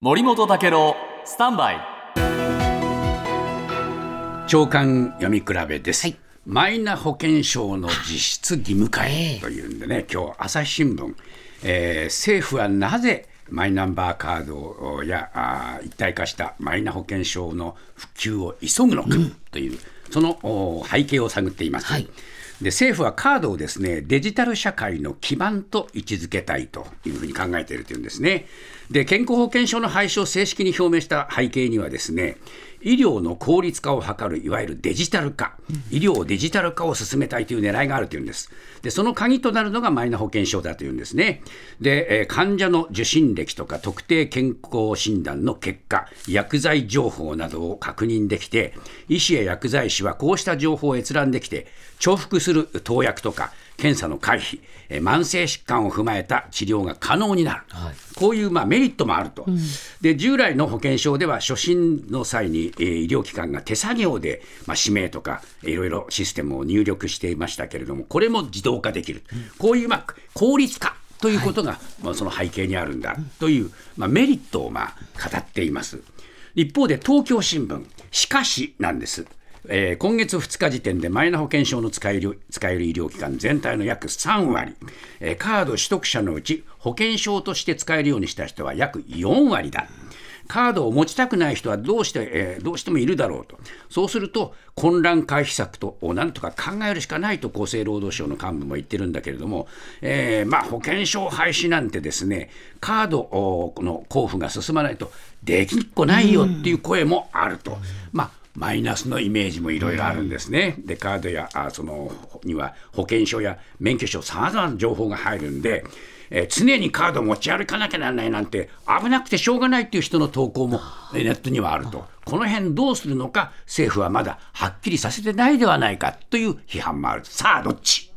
森本武郎スタンバイ。長官読み比べです、はい。マイナ保険証の実質義務化へ。というんでね、今日朝日新聞、えー政府はなぜマイナンバーカードやあー一体化したマイナ保険証の普及を急ぐのか。という、そのお背景を探っています。はいで政府はカードをですねデジタル社会の基盤と位置づけたいというふうに考えているというんですね。で健康保険証の廃止を正式に表明した背景にはですね医療の効率化を図るいわゆるデジタル化、医療デジタル化を進めたいという狙いがあるというんです。でその鍵となるのがマイナ保険証だというんですね。で、えー患者の受診歴とか特定健康診断の結果、薬剤情報などを確認できて、医師や薬剤師はこうした情報を閲覧できて、重複する投薬とか検査の回避、えー慢性疾患を踏まえた治療が可能になる。こういうまあメリットもあると、で従来の保険証では初診の際に、えー医療機関が手作業で、まあ、氏名とかいろいろシステムを入力していましたけれどもこれも自動化できる、こういう、まあ、効率化ということが、まあ、その背景にあるんだという、まあ、メリットをまあ語っています。一方で東京新聞、しかしなんです。えー今月2日時点でマイナ保険証の使える使える医療機関全体の約3割、えーカード取得者のうち保険証として使えるようにした人は約4割だ。カードを持ちたくない人はどうして、えーどうしてもいるだろうと、そうすると混乱回避策とをなんとか考えるしかないと厚生労働省の幹部も言ってるんだけれども、えーまあ、保険証廃止なんてですね、カードの交付が進まないとできっこないよっていう声もあると。まあマイナスのイメージもいろいろあるんですね。で、カードやあそのには保険証や免許証、さまざまな情報が入るんで、えー常にカードを持ち歩かなきゃならないなんて危なくてしょうがないっていう人の投稿もえーネットにはあると。この辺どうするのか政府はまだはっきりさせてないではないかという批判もある。さあ、どっち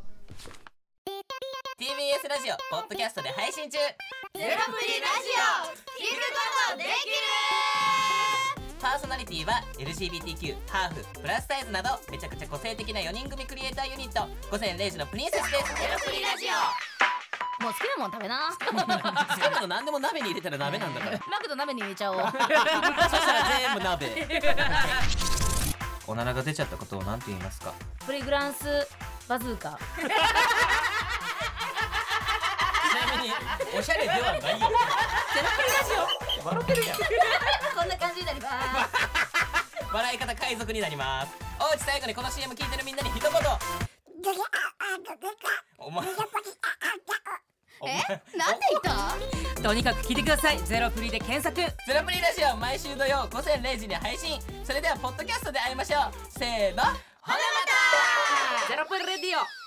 ？TBS ラジオポッドキャストで配信中。ゼロプリラジオ。聞くことできパーソナリティは LGBTQ ハーフプラスサイズなどめちゃくちゃ個性的な4人組クリエイターユニット。午前0時のプリンセスです。るゼロプリラジオ。もう好きなもん食べな。好きなの何でも鍋に入れたら鍋なんだから。マクド鍋に入れちゃおう。そしたら全部鍋。おならが出ちゃったことを何て言いますか？プリグランスバズーカ。ちなみにおしゃれではないよ。ゼロプリラジオ。笑ってるやん感じになります笑い方海賊になります。おうち最後にこの CM 聞いてるみんなに一言。お前お前。なんで言った？とにかく聞いてください。ゼロプリで検索。ゼロプリラジオ毎週土曜午前0時に配信。それではポッドキャストで会いましょう。せーの。ほなまた。ゼロプリレディオ